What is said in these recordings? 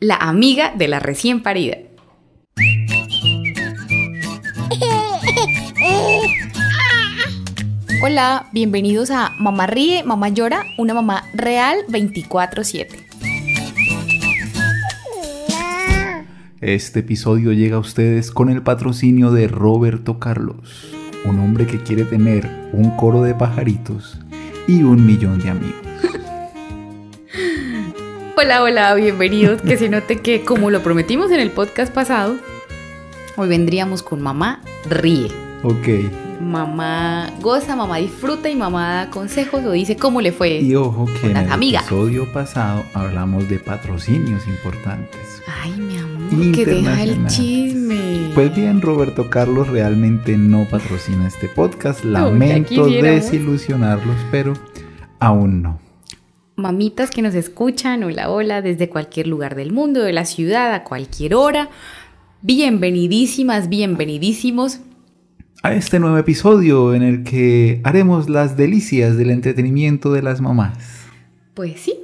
la amiga de la recién parida. Hola, bienvenidos a Mamá Ríe, Mamá Llora, una mamá real 24/7. Este episodio llega a ustedes con el patrocinio de Roberto Carlos, un hombre que quiere tener un coro de pajaritos y un millón de amigos. Hola, hola, bienvenidos. Que se note que como lo prometimos en el podcast pasado, hoy vendríamos con Mamá Ríe. Ok. Mamá goza, mamá disfruta y mamá da consejos o dice cómo le fue. Y ojo que en el amigas. episodio pasado hablamos de patrocinios importantes. Ay, mi amor, que deja el chisme. Pues bien, Roberto Carlos realmente no patrocina este podcast. Lamento desilusionarlos, pero aún no. Mamitas que nos escuchan, hola, hola, desde cualquier lugar del mundo, de la ciudad, a cualquier hora. Bienvenidísimas, bienvenidísimos. A este nuevo episodio en el que haremos las delicias del entretenimiento de las mamás. Pues sí,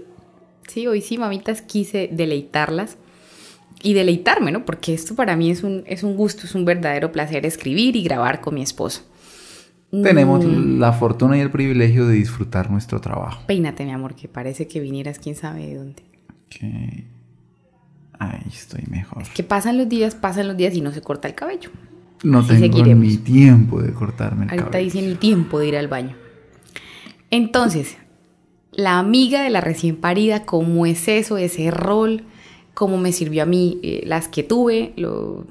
sí, hoy sí, mamitas, quise deleitarlas y deleitarme, ¿no? Porque esto para mí es un, es un gusto, es un verdadero placer escribir y grabar con mi esposo. Tenemos Mm, la fortuna y el privilegio de disfrutar nuestro trabajo. Peínate, mi amor, que parece que vinieras quién sabe de dónde. Que... Ahí estoy mejor. Que pasan los días, pasan los días y no se corta el cabello. No así tengo seguiremos. ni tiempo de cortarme el Ahorita cabello. dice ni tiempo de ir al baño. Entonces, la amiga de la recién parida, ¿cómo es eso, ese rol? ¿Cómo me sirvió a mí eh, las que tuve? Lo,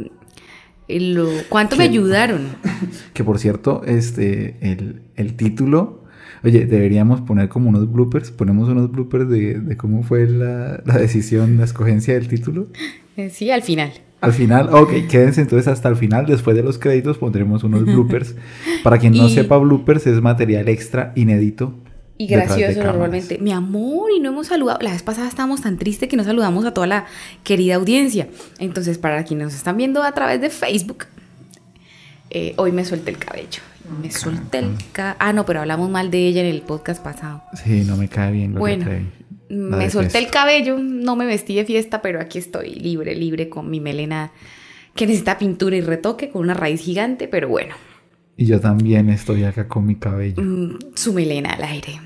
lo- ¿Cuánto me ayudaron? Que por cierto, este, el, el título... Oye, deberíamos poner como unos bloopers. Ponemos unos bloopers de, de cómo fue la, la decisión, la escogencia del título. Eh, Sí, al final. Al final, ok, quédense entonces hasta el final. Después de los créditos pondremos unos bloopers. Para quien no Y- sepa, bloopers es material extra inédito. Y gracioso normalmente. Mi amor, y no hemos saludado. La vez pasada estábamos tan tristes que no saludamos a toda la querida audiencia. Entonces, para quienes nos están viendo a través de Facebook, eh, hoy me solté el cabello. Me solté el cabello. Ah, no, pero hablamos mal de ella en el podcast pasado. Sí, no me cae bien. Bueno, me solté el detesto. cabello, no me vestí de fiesta, pero aquí estoy libre, libre con mi melena que necesita pintura y retoque, con una raíz gigante, pero bueno, Y yo también estoy acá con mi cabello. mm, su melena al aire.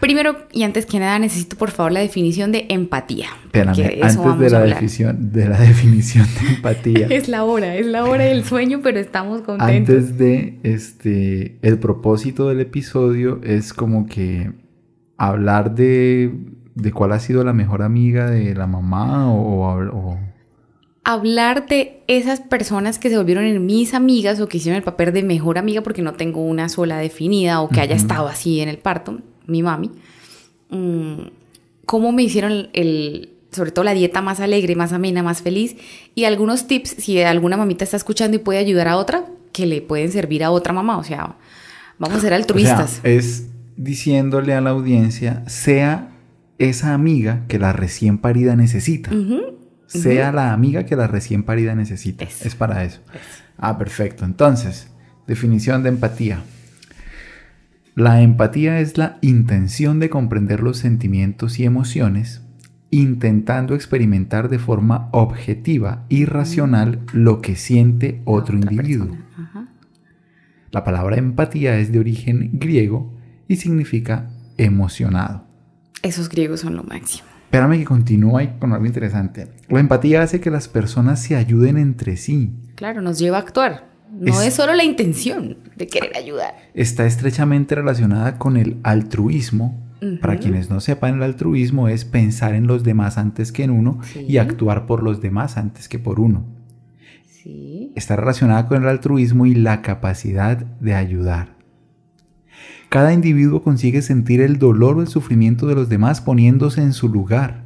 Primero y antes que nada necesito por favor la definición de empatía. Espérame, de antes de la, definición, de la definición de empatía. Es la hora, es la hora del sueño, pero estamos contentos. Antes de este, el propósito del episodio es como que hablar de, de cuál ha sido la mejor amiga de la mamá o, o- o- hablar de esas personas que se volvieron en mis amigas o que hicieron el papel de mejor amiga porque no tengo una sola definida o que haya estado así en el parto, mi mami. Mm, cómo me hicieron el, sobre todo la dieta más alegre, más amena, más feliz y algunos tips si alguna mamita está escuchando y puede ayudar a otra que le pueden servir a otra mamá, o sea, vamos a ser o sea, altruistas. es diciéndole a la audiencia, sea esa amiga que la recién parida necesita. Sea la amiga que la recién parida necesita. Es para eso. Ah, perfecto. Entonces, definición de empatía. La empatía es la intención de comprender los sentimientos y emociones, intentando experimentar de forma objetiva y racional lo que siente otro otra individuo. Ajá. La palabra empatía es de origen griego y significa emocionado. Esos griegos son lo máximo. Espérame que continúe ahí con algo interesante. La empatía hace que las personas se ayuden entre sí. Claro, nos lleva a actuar. No Es- es, solo la intención de querer ayudar. Está estrechamente relacionada con el altruismo. Para quienes no sepan, el altruismo es pensar en los demás antes que en uno Sí. y actuar por los demás antes que por uno. Sí. Está relacionada con el altruismo y la capacidad de ayudar. Cada individuo consigue sentir el dolor o el sufrimiento de los demás poniéndose en su lugar.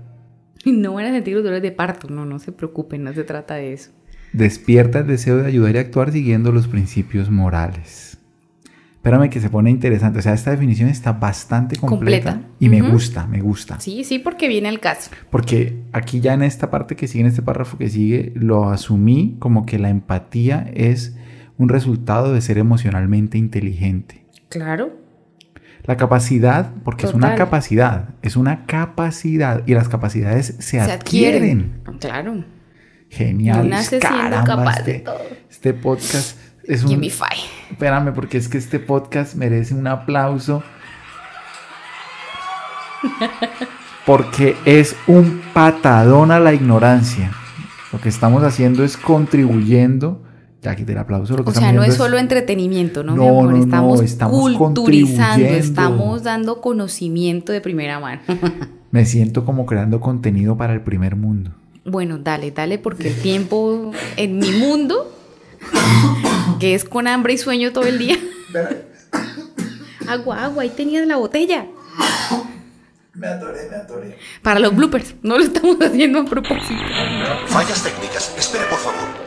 Y no van a sentir los dolores de parto. No, no se preocupen, no se trata de eso. Despierta el deseo de ayudar y actuar siguiendo los principios morales. Espérame que se pone interesante. O sea, esta definición está bastante completa, Completa. y me gusta, me gusta. Sí, sí, porque viene al caso. Porque aquí ya en esta parte que sigue, en este párrafo que sigue, lo asumí como que la empatía es un resultado de ser emocionalmente inteligente. Claro. La capacidad, porque es una capacidad, es una capacidad y las capacidades se, Se adquieren. adquieren. Claro. Genial. No naces siendo capaz este, de todo. este podcast es un... Five. Espérame, porque es que este podcast merece un aplauso. Porque es un patadón a la ignorancia. Lo que estamos haciendo es contribuyendo. Ya quité el aplauso. Lo que O sea, estamos no es solo entretenimiento, ¿no, mi No, amor? no, no, estamos, estamos culturizando, estamos dando conocimiento de primera mano. Me siento como creando contenido para el primer mundo. bueno, dale, dale, porque el tiempo en mi mundo, que es con hambre y sueño todo el día. agua, agua, ahí tenías la botella. Me atoré, me atoré. Para los bloopers, no lo estamos haciendo a propósito. Fallas técnicas. Espere, por favor.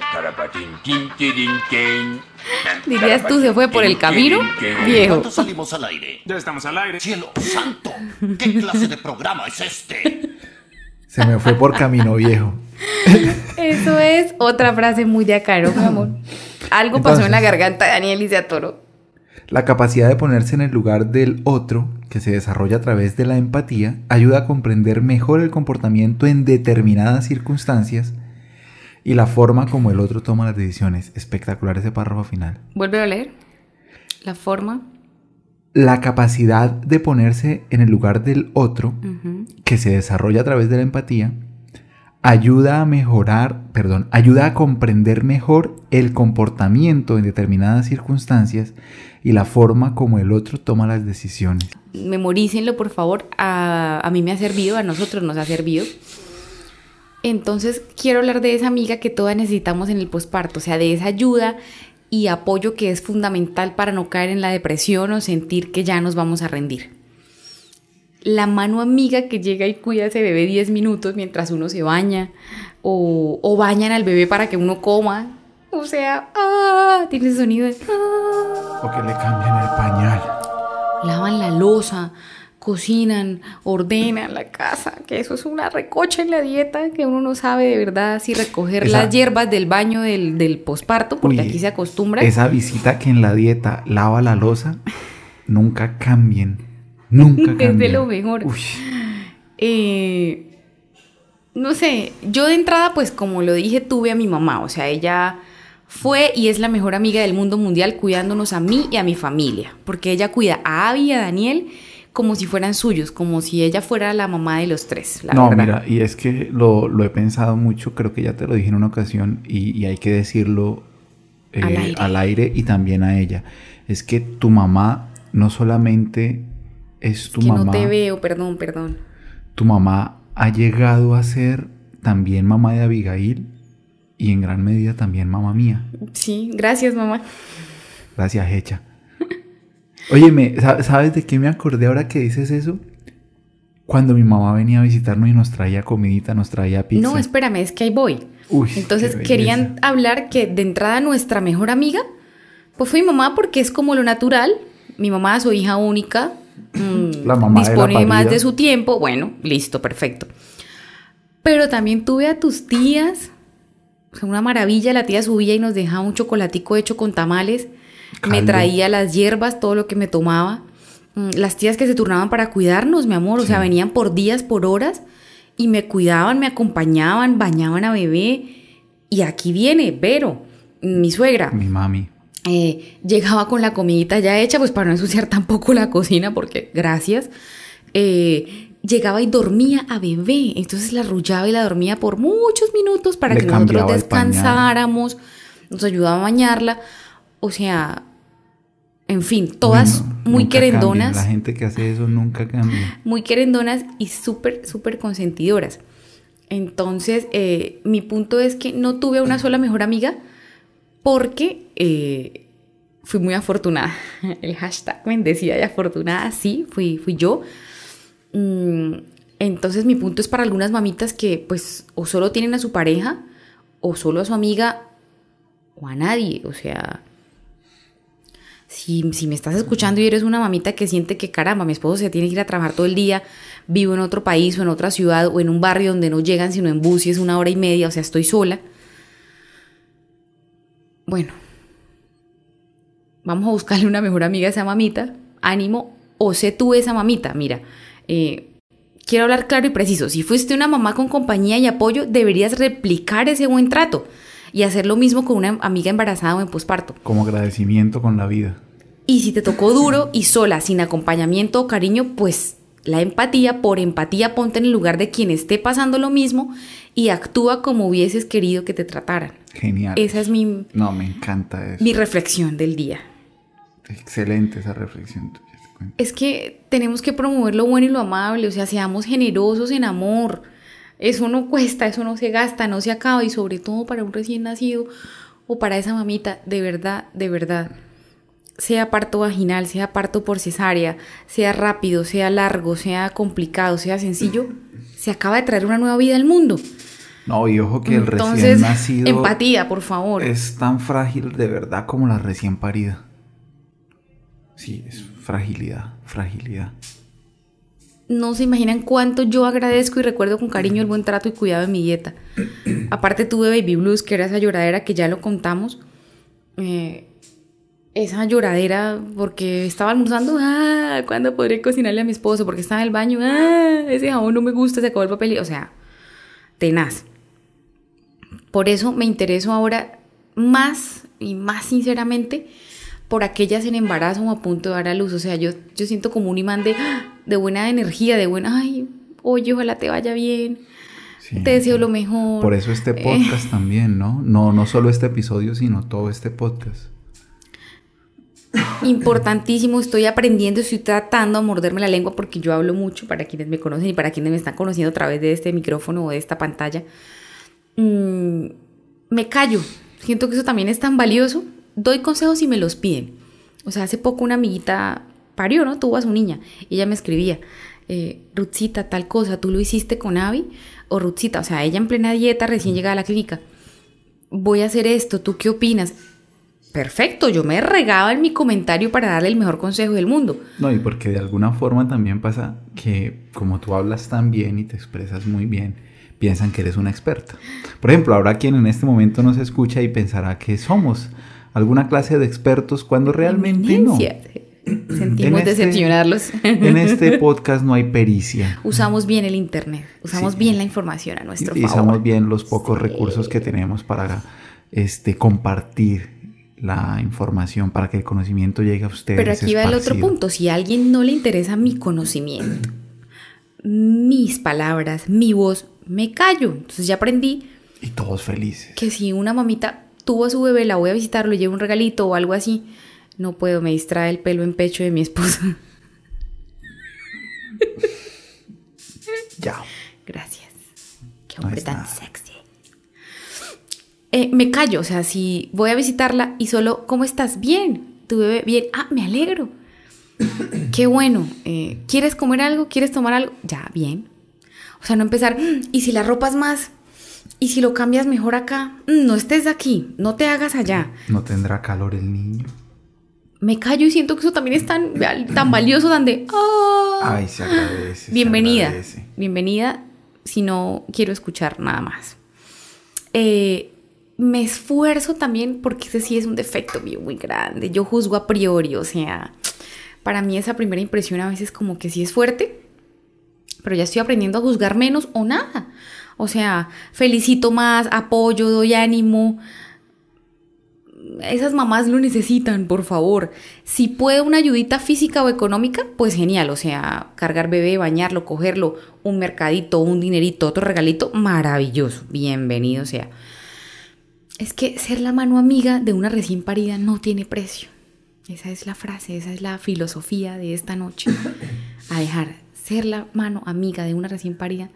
Dirías tú, se fue por el camino, viejo. ¿Cuánto salimos al aire? Ya estamos al aire. ¡Cielo santo! ¿Qué clase de programa es este? Se me fue por camino viejo. Eso es otra frase muy de acá, ¿no, mi amor? Algo pasó en la garganta de Daniel y se atoró. La capacidad de ponerse en el lugar del otro, que se desarrolla a través de la empatía, ayuda a comprender mejor el comportamiento en determinadas circunstancias y la forma como el otro toma las decisiones. Espectacular ese párrafo final. Vuelve a leer. La forma. La capacidad de ponerse en el lugar del otro, que se desarrolla a través de la empatía, ayuda a mejorar, perdón, ayuda a comprender mejor el comportamiento en determinadas circunstancias y la forma como el otro toma las decisiones. Memorícenlo, por favor. A, a mí me ha servido, a nosotros nos ha servido. Entonces, quiero hablar de esa amiga que todas necesitamos en el posparto, o sea, de esa ayuda y apoyo que es fundamental para no caer en la depresión o sentir que ya nos vamos a rendir. La mano amiga que llega y cuida a ese bebé 10 minutos mientras uno se baña o, o bañan al bebé para que uno coma. O sea, ah, tiene sonido de... ah. O que le cambian el pañal. lavan la losa, cocinan, ordenan la casa, que eso es una recocha en la dieta, que uno no sabe de verdad si recoger Esa- las hierbas del baño del, del posparto, porque aquí se acostumbra. Esa visita que en la dieta lava la losa, nunca cambien. Nunca Es de cambien. lo mejor. Uy, Eh, no sé, yo de entrada, pues como lo dije, tuve a mi mamá, o sea, ella fue y es la mejor amiga del mundo mundial cuidándonos a mí y a mi familia, porque ella cuida a Abby y a Daniel como si fueran suyos, como si ella fuera la mamá de los tres, la no, verdad. mira, y es que lo, lo he pensado mucho, creo que ya te lo dije en una ocasión y, y hay que decirlo eh, Al aire. al aire y también a ella. Es que tu mamá no solamente es tu que mamá, no te veo, perdón, perdón. tu mamá ha llegado a ser también mamá de Abigail y en gran medida también mamá mía. Sí, gracias, mamá. Gracias, Hecha. Óyeme, ¿sa- ¿sabes de qué me acordé ahora que dices eso? Cuando mi mamá venía a visitarnos y nos traía comidita, nos traía pizza. No, espérame, es que ahí voy. Uy, Entonces querían hablar que de entrada nuestra mejor amiga, pues fue mi mamá porque es como lo natural. Mi mamá, su hija única, mm, La mamá de la dispone más parida. de su tiempo. Bueno, listo, perfecto. Pero también tuve a tus tías. O sea, una maravilla, la tía subía y nos dejaba un chocolatico hecho con tamales. Me traía las hierbas, todo lo que me tomaba. Mm, Las tías que se turnaban para cuidarnos, mi amor. O sea, venían por días, por horas. Y me cuidaban, me acompañaban, bañaban a bebé. Y aquí viene Vero, mi suegra. Mi mami. Eh, llegaba con la comidita ya hecha, pues para no ensuciar tampoco la cocina, porque gracias. Eh, llegaba y dormía a bebé, entonces la arrullaba y la dormía por muchos minutos para Le que nosotros descansáramos, nos ayudaba a bañarla. O sea, en fin, todas muy querendonas La gente que hace eso nunca cambia. muy querendonas y súper, súper consentidoras. Entonces, eh, mi punto es que no tuve una sola mejor amiga porque eh, fui muy afortunada. El hashtag bendecida y afortunada, sí, fui, fui yo. Mm, entonces, mi punto es para algunas mamitas que pues o solo tienen a su pareja o solo a su amiga o a nadie. O sea, si, si me estás escuchando y eres una mamita que siente que caramba, mi esposo se tiene que ir a trabajar todo el día, vivo en otro país o en otra ciudad o en un barrio donde no llegan sino en bus y es una hora y media, o sea, estoy sola. Bueno, vamos a buscarle una mejor amiga a esa mamita. Ánimo, o sé tú esa mamita, mira, eh, quiero hablar claro y preciso, si fuiste una mamá con compañía y apoyo, deberías replicar ese buen trato y hacer lo mismo con una amiga embarazada o en posparto. Como agradecimiento con la vida. Y si te tocó duro y sola, sin acompañamiento o cariño, pues la empatía, por empatía, ponte en el lugar de quien esté pasando lo mismo y actúa como hubieses querido que te trataran. Genial. Esa es mi, No, me encanta eso. mi reflexión del día. Excelente esa reflexión tuya. Es que tenemos que promover lo bueno y lo amable, o sea, seamos generosos en amor. Eso no cuesta, eso no se gasta, no se acaba y sobre todo para un recién nacido o para esa mamita, de verdad, de verdad. Sea parto vaginal, sea parto por cesárea, sea rápido, sea largo, sea complicado, sea sencillo, se acaba de traer una nueva vida al mundo. No, y ojo que el Entonces, recién nacido empatía, por favor. es tan frágil de verdad como la recién parida. Sí, es fragilidad, fragilidad. No se imaginan cuánto yo agradezco y recuerdo con cariño el buen trato y cuidado de mi dieta. Aparte tuve baby blues, que era esa lloradera que ya lo contamos. Eh, esa lloradera porque estaba almorzando, ah, ¿cuándo podré cocinarle a mi esposo? Porque estaba en el baño, ah, ese jabón no me gusta, se acabó el papel. y- O sea, tenaz. Por eso me intereso ahora más y más sinceramente por aquellas en embarazo o a punto de dar a luz. O sea, yo, yo siento como un imán de, de buena energía, de buena, ay, oye, ojalá te vaya bien, Sí. te deseo lo mejor. Por eso este podcast también, ¿no? No, no solo este episodio, sino todo este podcast. Importantísimo, estoy aprendiendo, estoy tratando a morderme la lengua porque yo hablo mucho para quienes me conocen y para quienes me están conociendo a través de este micrófono o de esta pantalla. Mm, me callo, siento que eso también es tan valioso. Doy consejos y me los piden. O sea, hace poco una amiguita parió, ¿no? Tuvo a su niña y ella me escribía, eh, Rutzita, tal cosa, ¿tú lo hiciste con Avi? O Rutzita, o sea, ella en plena dieta, recién llegada a la clínica. Voy a hacer esto, ¿tú qué opinas? Perfecto, yo me regaba en mi comentario para darle el mejor consejo del mundo. No, y porque de alguna forma también pasa que como tú hablas tan bien y te expresas muy bien, piensan que eres una experta. Por ejemplo, habrá quien en este momento nos escucha y pensará que somos alguna clase de expertos cuando realmente no. Sentimos En este- decepcionarlos. En este podcast no hay pericia. usamos bien el internet, usamos Sí. bien la información a nuestro Y favor. usamos bien los pocos recursos que tenemos para este, compartir la información, para que el conocimiento llegue a ustedes. Pero aquí va el otro punto. Si a alguien no le interesa mi conocimiento, mis palabras, mi voz, me callo. Entonces ya aprendí Y todos felices. que si una mamita tuvo a su bebé, la voy a visitar, le llevo un regalito o algo así, no puedo, me distrae el pelo en pecho de mi esposa. Ya. Gracias. Qué hombre tan nada. sexy. Eh, me callo, o sea, si voy a visitarla y solo, ¿cómo estás? Bien, tu bebé, bien, ah, me alegro. Qué bueno. eh, ¿Quieres comer algo? ¿Quieres tomar algo? Ya, bien. O sea, no empezar, "Mm, ¿y si la ropas más? ¿Y si lo cambias mejor acá? Mm, no estés aquí, no te hagas allá. No tendrá calor el niño. Me callo y siento que eso también es tan, tan valioso, tan de, "Ah". Ay, se agradece. se Bienvenida. agradece. Bienvenida si no quiero escuchar nada más. Eh, me esfuerzo también porque ese sí es un defecto mío muy grande. Yo juzgo a priori, o sea, para mí esa primera impresión a veces como que sí es fuerte, pero ya estoy aprendiendo a juzgar menos o nada. O sea, felicito más, apoyo, doy ánimo. Esas mamás lo necesitan, por favor. Si puede una ayudita física o económica, pues genial. O sea, cargar bebé, bañarlo, cogerlo, un mercadito, un dinerito, otro regalito, maravilloso. Bienvenido sea. Es que ser la mano amiga de una recién parida no tiene precio. Esa es la frase, esa es la filosofía de esta noche. A dejar ser la mano amiga de una recién parida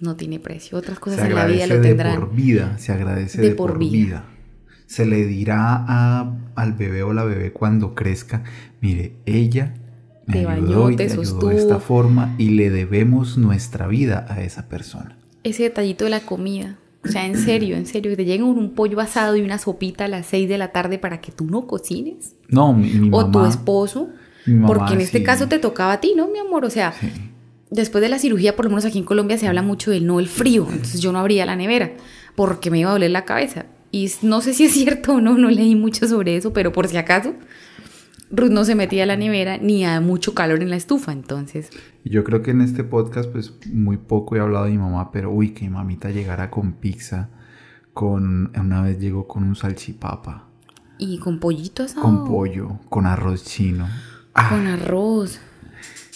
no tiene precio. Otras cosas en la vida lo de tendrán. por vida. Se agradece de, por, vida. Se le dirá a- al bebé o la bebé cuando crezca, mire, ella me Te ayudó bañó, y te te ayudó sostuvo. de esta forma y le debemos nuestra vida a esa persona. Ese detallito de la comida. O sea, en serio, en serio, que te lleguen un pollo asado y una sopita a las 6 de la tarde para que tú no cocines. No, mi, mi o tu mamá- esposo. mi mamá porque en este sí. caso te tocaba a ti, ¿no, mi amor? O sea, Sí. después de la cirugía, por lo menos aquí en Colombia se habla mucho del no el frío. Entonces yo no abría la nevera porque me iba a doler la cabeza. Y no sé si es cierto o no, no leí mucho sobre eso, pero por si acaso, Ruth no se metía a la nevera ni a mucho calor en la estufa, entonces. Yo creo que en este podcast, pues muy poco he hablado de mi mamá, pero uy, que mi mamita llegara con pizza, con. Una vez llegó con un salchipapa, Y con pollito asado. con pollo, con arroz chino. Ah, Con arroz.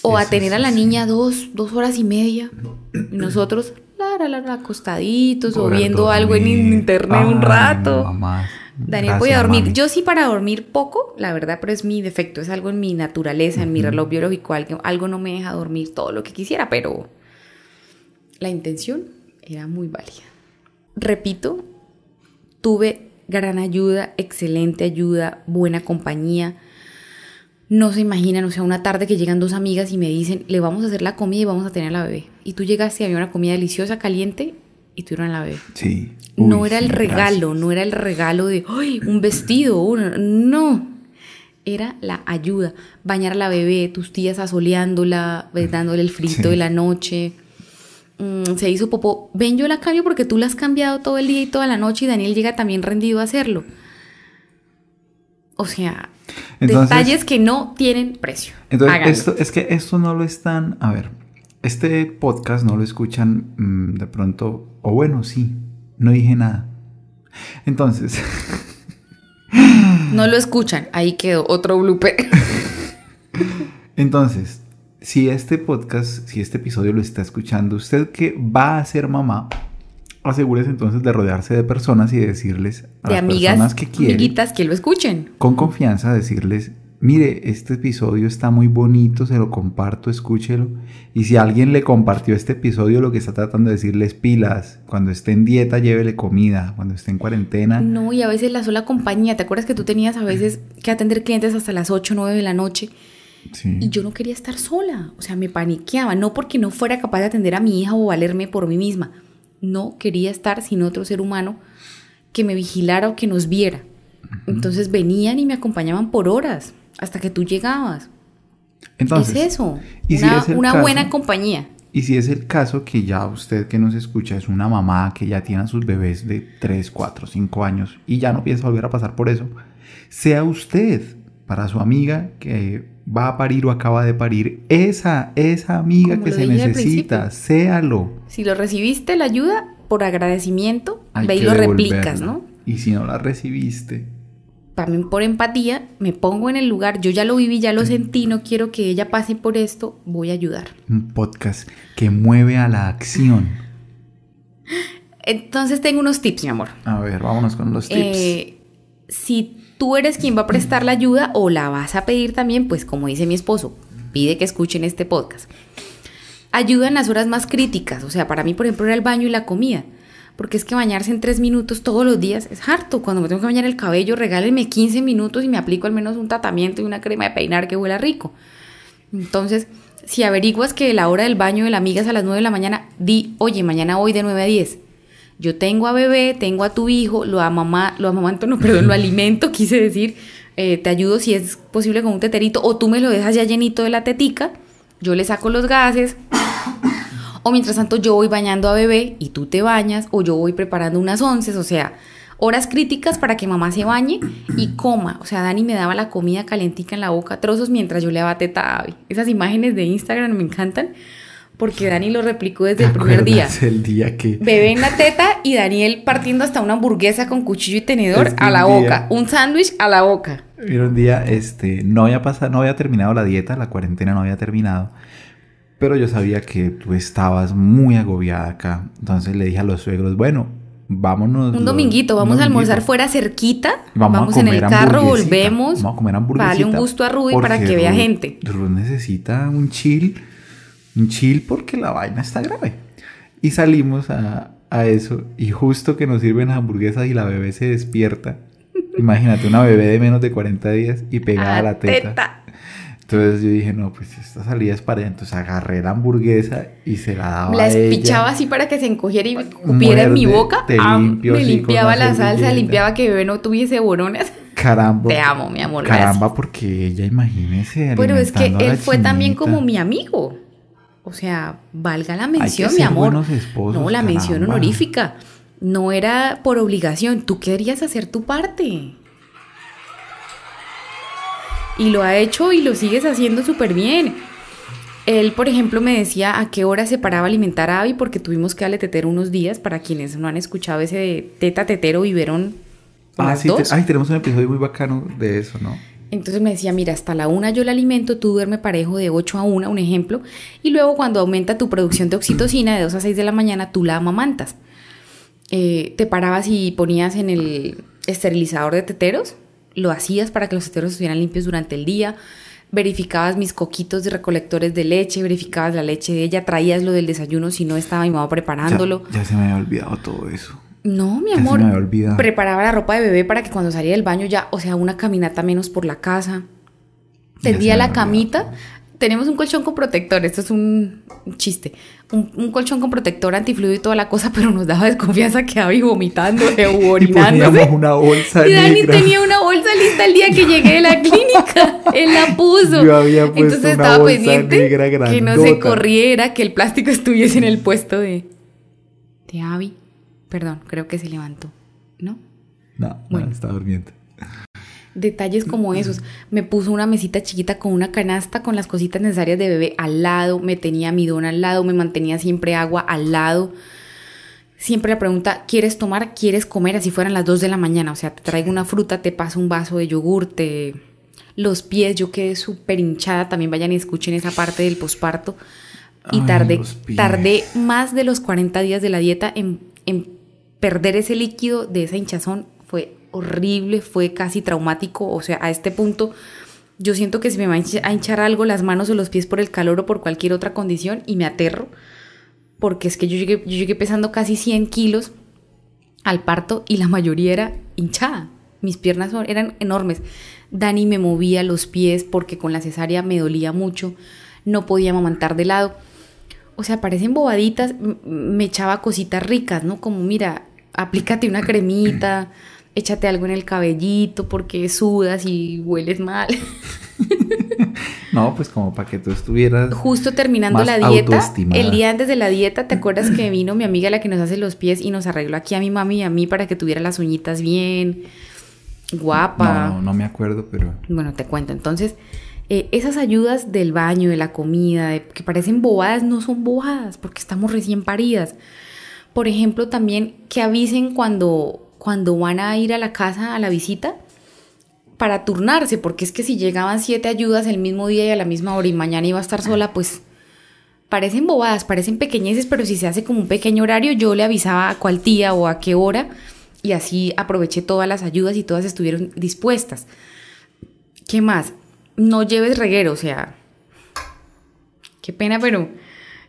O a tener a la niña dos, dos horas y media. Y nosotros, la, la, la, la, acostaditos o viendo algo en internet un rato. mamá. Daniel Gracias, podía dormir. mami. Yo sí para dormir poco, la verdad, pero es mi defecto, es algo en mi naturaleza, en mi reloj biológico, algo, algo no me deja dormir todo lo que quisiera, pero la intención era muy válida. Repito, tuve gran ayuda, excelente ayuda, buena compañía. No se imaginan, o sea, una tarde que llegan dos amigas y me dicen, le vamos a hacer la comida y vamos a tener a la bebé. Y tú llegaste y había una comida deliciosa, caliente, y tuvieron a la bebé. Sí. No era el regalo, gracias. no era el regalo de "Ay, un vestido, un- no. Era la ayuda. Bañar a la bebé, tus tías asoleándola, ves, dándole el frito Sí. de la noche. Mm, se hizo popó. Ven, yo la cambio porque tú la has cambiado todo el día y toda la noche y Daniel llega también rendido a hacerlo. O sea, Entonces- detalles que no tienen precio. Entonces, Háganlo. esto, es que esto no lo están. A ver, este podcast no lo escuchan mm, de pronto. O bueno, sí, no dije nada. Entonces, No lo escuchan. Ahí quedó otro blooper. entonces, si este podcast, si este episodio lo está escuchando, usted que va a ser mamá, asegúrese entonces de rodearse de personas y decirles a de las amigas, personas que quiere, amiguitas que lo escuchen. con confianza, decirles, mire, este episodio está muy bonito, se lo comparto, escúchelo. Y si alguien le compartió este episodio, lo que está tratando de decirles pilas, cuando esté en dieta, llévele comida, cuando esté en cuarentena. No, y a veces la sola compañía. ¿Te acuerdas que tú tenías a veces que atender clientes hasta las 8 o 9 de la noche? Sí. Y yo no quería estar sola. O sea, me paniqueaba. No porque no fuera capaz de atender a mi hija o valerme por mí misma. No quería estar sin otro ser humano que me vigilara o que nos viera. Entonces venían y me acompañaban por horas hasta que tú llegabas. Entonces, es eso. y si una es una caso- buena compañía. Y si es el caso que ya usted que nos escucha es una mamá que ya tiene a sus bebés de 3, 4, 5 años y ya no piensa volver a pasar por eso, sea usted para su amiga que va a parir o acaba de parir, esa, esa amiga Como que se necesita, séalo. Si lo recibiste la ayuda, por agradecimiento, Hay ve y lo replicas, ¿no? Y si no la recibiste, también por empatía, me pongo en el lugar, yo ya lo viví, ya lo sentí, no quiero que ella pase por esto, voy a ayudar. un podcast que mueve a la acción. Entonces tengo unos tips, mi amor. A ver, vámonos con los tips. Eh, si tú eres quien va a prestar la ayuda o la vas a pedir también, pues como dice mi esposo, pide que escuchen este podcast. Ayuda en las horas más críticas, o sea, para mí, por ejemplo, era el baño y la comida. Porque es que bañarse en tres minutos todos los días es harto. Cuando me tengo que bañar el cabello, regálenme 15 minutos y me aplico al menos un tratamiento y una crema de peinar que huela rico. Entonces, si averiguas que la hora del baño de la amiga es a las 9 de la mañana, di, oye, mañana voy de 9 a 10. Yo tengo a bebé, tengo a tu hijo, lo mamá, lo amamanto, no, perdón, lo alimento, quise decir, eh, te ayudo si es posible con un teterito, o tú me lo dejas ya llenito de la tetica, yo le saco los gases, o mientras tanto yo voy bañando a bebé y tú te bañas, o yo voy preparando unas onces, o sea, horas críticas para que mamá se bañe y coma. O sea, Dani me daba la comida calentica en la boca, trozos mientras yo le daba teta a Abby. Esas imágenes de Instagram me encantan porque Dani lo replicó desde el ¿Te primer día. el día que Bebé en la teta y Daniel partiendo hasta una hamburguesa con cuchillo y tenedor Es que a la un boca. día- Un sándwich a la boca. Mira, un día, este, no había pasado, no había terminado la dieta, la cuarentena no había terminado, pero yo sabía que tú estabas muy agobiada acá. Entonces le dije a los suegros, bueno, vámonos. Un los- dominguito, vamos a almorzar dominguito. fuera cerquita. Vamos, Vamos, a en el comer carro, volvemos. Vamos a comer hamburguesita. Dale un gusto a Ruby para que vea gente. Ruth necesita un chill, chill porque la vaina está grave. Y salimos a, a eso y justo que nos sirven las hamburguesas y la bebé se despierta. Imagínate una bebé de menos de 40 días y pegada a la teta. Entonces yo dije, no, pues esta salida es para ella. Entonces agarré la hamburguesa y se la daba La espichaba así para que se encogiera y cupiera en mi boca. te Ah, limpio me limpiaba la salsa, limpiaba que bebé no tuviese boronas. Caramba. Te amo, mi amor, Caramba, porque ella, imagínese. Pero es que él fue también chinita. como mi amigo. O sea, valga la mención, mi amor. esposos, no, la mención honorífica. No era por obligación. Tú querías hacer tu parte. Y lo ha hecho y lo sigues haciendo súper bien. Él, por ejemplo, me decía a qué hora se paraba a alimentar a Abby porque tuvimos que darle tetero unos días. Para quienes no han escuchado ese de teta tetero biberón. Ah, sí, te- ay, tenemos un episodio muy bacano de eso, ¿no? Entonces me decía, mira, hasta la una yo la alimento, tú duerme parejo de 8 a 1, un ejemplo, y luego cuando aumenta tu producción de oxitocina de 2 a 6 de la mañana, tú la amamantas. Eh, te parabas y ponías en el esterilizador de teteros, lo hacías para que los teteros estuvieran limpios durante el día, verificabas mis coquitos de recolectores de leche, verificabas la leche de ella, traías lo del desayuno si no estaba mi mamá Ya- preparándolo. Ya, se me había olvidado todo eso. No, mi se amor. me había. Preparaba la ropa de bebé para que cuando salía del baño ya, o sea, una caminata menos por la casa. Tendía la había camita. Tenemos un colchón con protector, esto es un chiste. Un, un colchón con protector antifluido y toda la cosa, pero nos daba desconfianza que Abby vomitando o Y orinándose. poníamos una bolsa Y Dani negra. tenía una bolsa lista el día que llegué de la clínica. Él la puso. Yo había puesto Entonces una estaba bolsa pendiente que no se corriera, que el plástico estuviese en el puesto de, de Abby. Perdón, creo que se levantó. ¿No? No, Bueno. no, está durmiendo. Detalles como esos. Me puso una mesita chiquita con una canasta con las cositas necesarias de bebé al lado, me tenía mi don al lado, me mantenía siempre agua al lado. Siempre la pregunta, ¿quieres tomar? ¿Quieres comer? Así fueran las 2 de la mañana. O sea, te traigo una fruta, te paso un vaso de yogur, te... Los pies, yo quedé súper hinchada. También vayan y escuchen esa parte del posparto. Y tardé, tardé más de los 40 días de la dieta en, en perder ese líquido de esa hinchazón. Fue horrible, fue casi traumático. O sea, a este punto yo siento que si me va a hinch- a hinchar algo las manos o los pies por el calor o por cualquier otra condición y me aterro. Porque es que yo llegué, yo llegué pesando casi 100 kilos al parto y la mayoría era hinchada. Mis piernas eran enormes. Dani me movía los pies porque con la cesárea me dolía mucho. No podía amamantar de lado. O sea, parecen bobaditas. Me echaba cositas ricas, ¿no? Como, mira, aplícate una cremita, échate algo en el cabellito porque sudas y hueles mal. No, pues como para que tú estuvieras. Justo terminando la dieta, el día antes de la dieta, ¿te acuerdas que vino mi amiga la que nos hace los pies y nos arregló aquí a mi mami y a mí para que tuviera las uñitas bien, guapa? No, no, no me acuerdo, pero. Bueno, te cuento. Entonces, eh, esas ayudas del baño, de la comida, de- que parecen bobadas, no son bobadas porque estamos recién paridas. Por ejemplo, también que avisen cuando, cuando van a ir a la casa a la visita para turnarse, porque es que si llegaban siete ayudas el mismo día y a la misma hora y mañana iba a estar sola, pues parecen bobadas, parecen pequeñeces, pero si se hace como un pequeño horario, yo le avisaba a cuál tía o a qué hora y así aproveché todas las ayudas y todas estuvieron dispuestas. ¿Qué más? No lleves reguero, o sea, qué pena, pero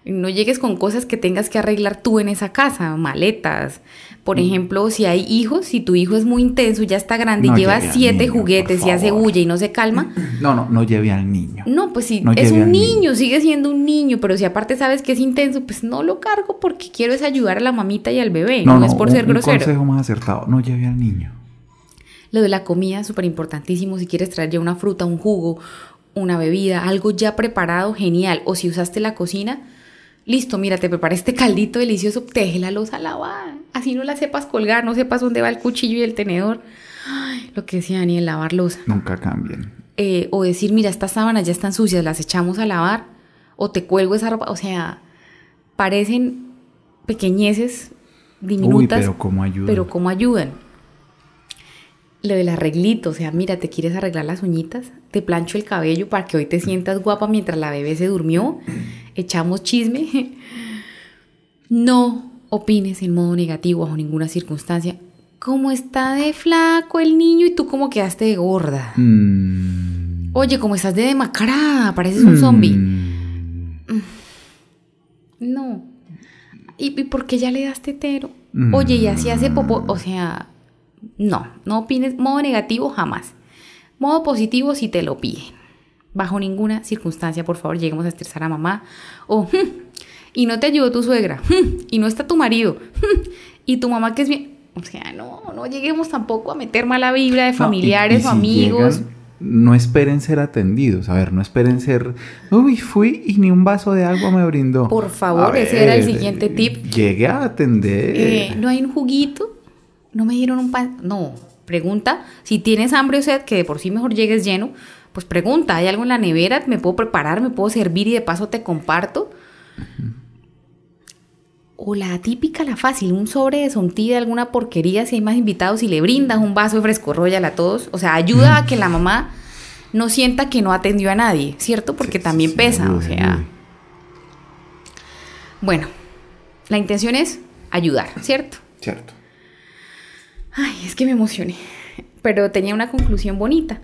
no llegues con cosas que tengas que arreglar tú en esa casa, maletas. Por ejemplo, si hay hijos, si tu hijo es muy intenso, ya está grande No y lleva siete niño, juguetes y hace bulla y no se calma, No, no, no lleve al niño. no, pues si No es un niño, niño. sigue siendo un niño, pero si aparte sabes que es intenso, pues no lo cargo porque quiero es ayudar a la mamita y al bebé, no, es por un- ser grosero. Un consejo más acertado: no lleve al niño. Lo de la comida, súper importantísimo. Si quieres traer ya una fruta, un jugo, una bebida, algo ya preparado, genial. O si usaste la cocina, listo, mira, te preparé este caldito delicioso, teje la losa a lavar. Así no la sepas colgar, no sepas dónde va el cuchillo y el tenedor. Ay, lo que decía Daniel, lavar losa. Nunca cambien. Eh, o decir, mira, estas sábanas ya están sucias, las echamos a lavar. O te cuelgo esa ropa. O sea, parecen pequeñeces, diminutas. Uy, pero cómo ayuda. Pero cómo ayudan. Lo del arreglito, o sea, mira, te quieres arreglar las uñitas, te plancho el cabello para que hoy te sientas guapa mientras la bebé se durmió, echamos chisme. No opines en modo negativo bajo ninguna circunstancia. ¿Cómo está de flaco el niño y tú cómo quedaste de gorda? Mm. Oye, ¿cómo estás de demacrada? Pareces un zombie. Mm. No. ¿Y, y por qué ya le das tetero? Mm. Oye, y así hace popó. O sea, no, no opines. Modo negativo jamás. Modo positivo si te lo piden. Bajo ninguna circunstancia, por favor, lleguemos a estresar a mamá. O, "Hmm, y no te ayudó tu suegra. "Hmm, y no está tu marido. "Hmm, y tu mamá que es bien. O sea, no, no lleguemos tampoco a meter mala vibra de No, y- familiares y si o amigos. llegan, no esperen ser atendidos. A ver, no esperen ser. Uy, fui y ni un vaso de agua me brindó. Por favor, A ese era el siguiente tip. Llegué a atender. Eh, ¿No hay un juguito? ¿No me dieron un pan? No. Pregunta si tienes hambre o sed, que de por sí mejor llegues lleno, pues pregunta, ¿hay algo en la nevera? ¿Me puedo preparar? ¿Me puedo servir y de paso te comparto? O la típica, la fácil, un sobre de sontilla, alguna porquería, si hay más invitados y le brindas un vaso de fresco royal a todos. O sea, ayuda a que la mamá no sienta que no atendió a nadie, ¿cierto? Porque Sí, también sí, pesa, o sea... Bueno, la intención es ayudar, ¿cierto? Cierto. Ay, es que me emocioné. Pero tenía una conclusión bonita.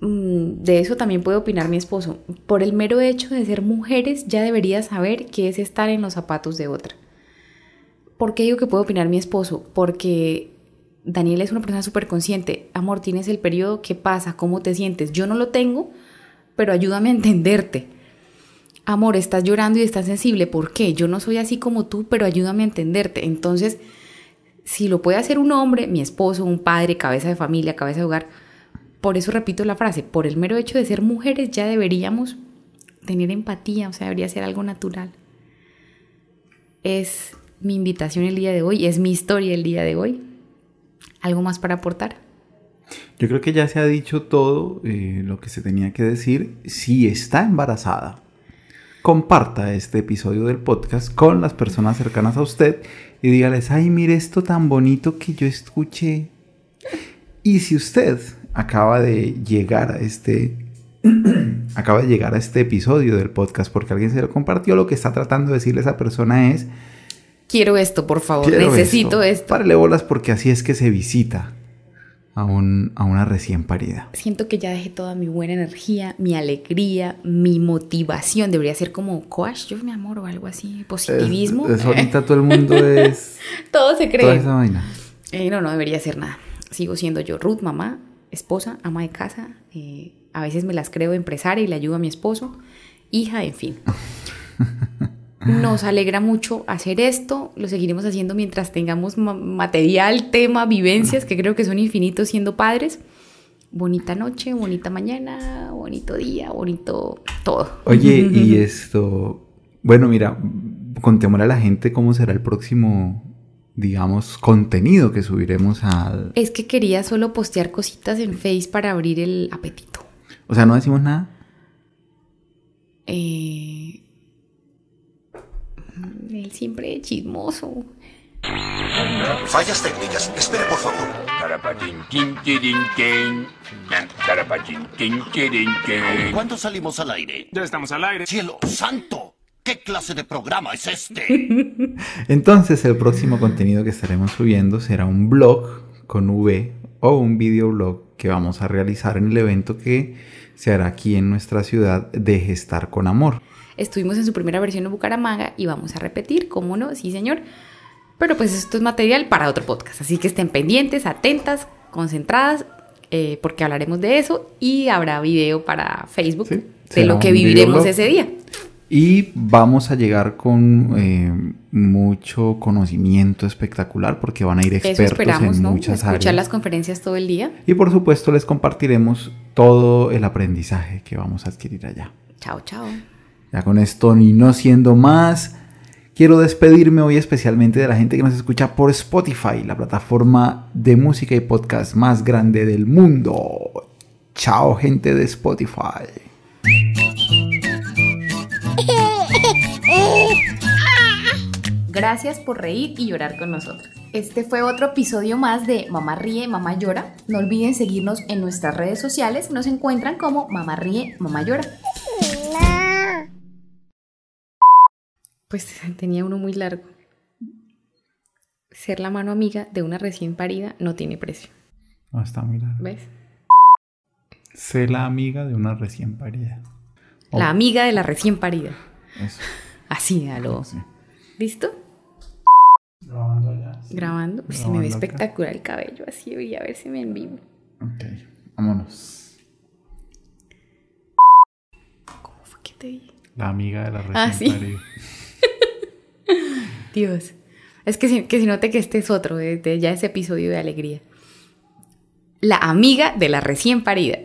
Mm, De eso también puede opinar mi esposo. Por el mero hecho de ser mujeres, ya debería saber qué es estar en los zapatos de otra. ¿Por qué digo que puede opinar mi esposo? Porque Daniel es una persona súper consciente. Amor, tienes el periodo, ¿qué pasa? ¿Cómo te sientes? Yo no lo tengo, pero ayúdame a entenderte. Amor, estás llorando y estás sensible. ¿Por qué? Yo no soy así como tú, pero ayúdame a entenderte. Entonces, si lo puede hacer un hombre, mi esposo, un padre, cabeza de familia, cabeza de hogar, por eso repito la frase, por el mero hecho de ser mujeres ya deberíamos tener empatía, o sea, debería ser algo natural. Es mi invitación el día de hoy, es mi historia el día de hoy. ¿Algo más para aportar? Yo creo que ya se ha dicho todo eh, lo que se tenía que decir. Si está embarazada, comparta este episodio del podcast con las personas cercanas a usted y dígales, ay, mire esto tan bonito que yo escuché. Y si usted acaba de llegar a este acaba de llegar a este episodio del podcast porque alguien se lo compartió, lo que está tratando de decirle a esa persona es Quiero esto, por favor, "Quiero necesito esto. Párale bolas porque así es que se visita a, un- a una recién parida. Siento que ya dejé toda mi buena energía, mi alegría, mi motivación. Debería ser como coach, yo mi amor o algo así, positivismo. Es, es ahorita todo el mundo es Todo se cree. toda esa vaina. Eh, no, no debería ser nada. Sigo siendo yo Ruth, mamá, esposa, ama de casa. eh, a veces me las creo empresaria y le ayudo a mi esposo, hija, en fin. Nos alegra mucho hacer esto. Lo seguiremos haciendo mientras tengamos ma- material, tema, vivencias que creo que son infinitos siendo padres. Bonita noche, bonita mañana, bonito día, bonito todo. Oye, y esto, bueno, mira, contémosle a la gente cómo será el próximo, digamos, contenido que subiremos al... Es que quería solo postear cositas en Face para abrir el apetito. O sea, no decimos nada. Eh, él siempre es chismoso. Fallas técnicas. Espere, por favor. ¿Cuándo salimos al aire? Ya estamos al aire. ¡Cielo santo! ¿Qué clase de programa es este? Entonces, el próximo contenido que estaremos subiendo será un blog con V o un videoblog que vamos a realizar en el evento que se hará aquí en nuestra ciudad de Gestar con Amor. Estuvimos en su primera versión en Bucaramanga y vamos a repetir, ¿cómo no? Sí, señor. Pero pues esto es material para otro podcast, así que estén pendientes, atentas, concentradas, eh, porque hablaremos de eso y habrá video para Facebook Sí, de lo que viviremos videoblog. ese día. Y vamos a llegar con eh, mucho conocimiento espectacular porque van a ir expertos en ¿no? muchas Escuchar áreas. las conferencias todo el día. Y por supuesto les compartiremos todo el aprendizaje que vamos a adquirir allá. Chao, chao. Ya con esto y no siendo más, quiero despedirme hoy especialmente de la gente que nos escucha por Spotify, la plataforma de música y podcast más grande del mundo. Chao gente de Spotify. Gracias por reír y llorar con nosotros. Este fue otro episodio más de Mamá Ríe, Mamá Llora. No olviden seguirnos en nuestras redes sociales. Nos encuentran como Mamá Ríe, Mamá Llora. Pues tenía uno muy largo. Ser la mano amiga de una recién parida no tiene precio. No, está muy largo. ¿Ves? Sé la amiga de una recién parida. Oh, La amiga de la recién parida. eso, Así, a lo. sí. ¿Listo? Grabando ya. sí. Grabando. Uy, se me ve espectacular el cabello así. Voy a ver si me en vivo. Ok, vámonos. ¿Cómo fue que te dije? La amiga de la recién Ah, sí. parida. Dios. Es que si, que si note que este es otro, de, de ya ese episodio de alegría. La amiga de la recién parida.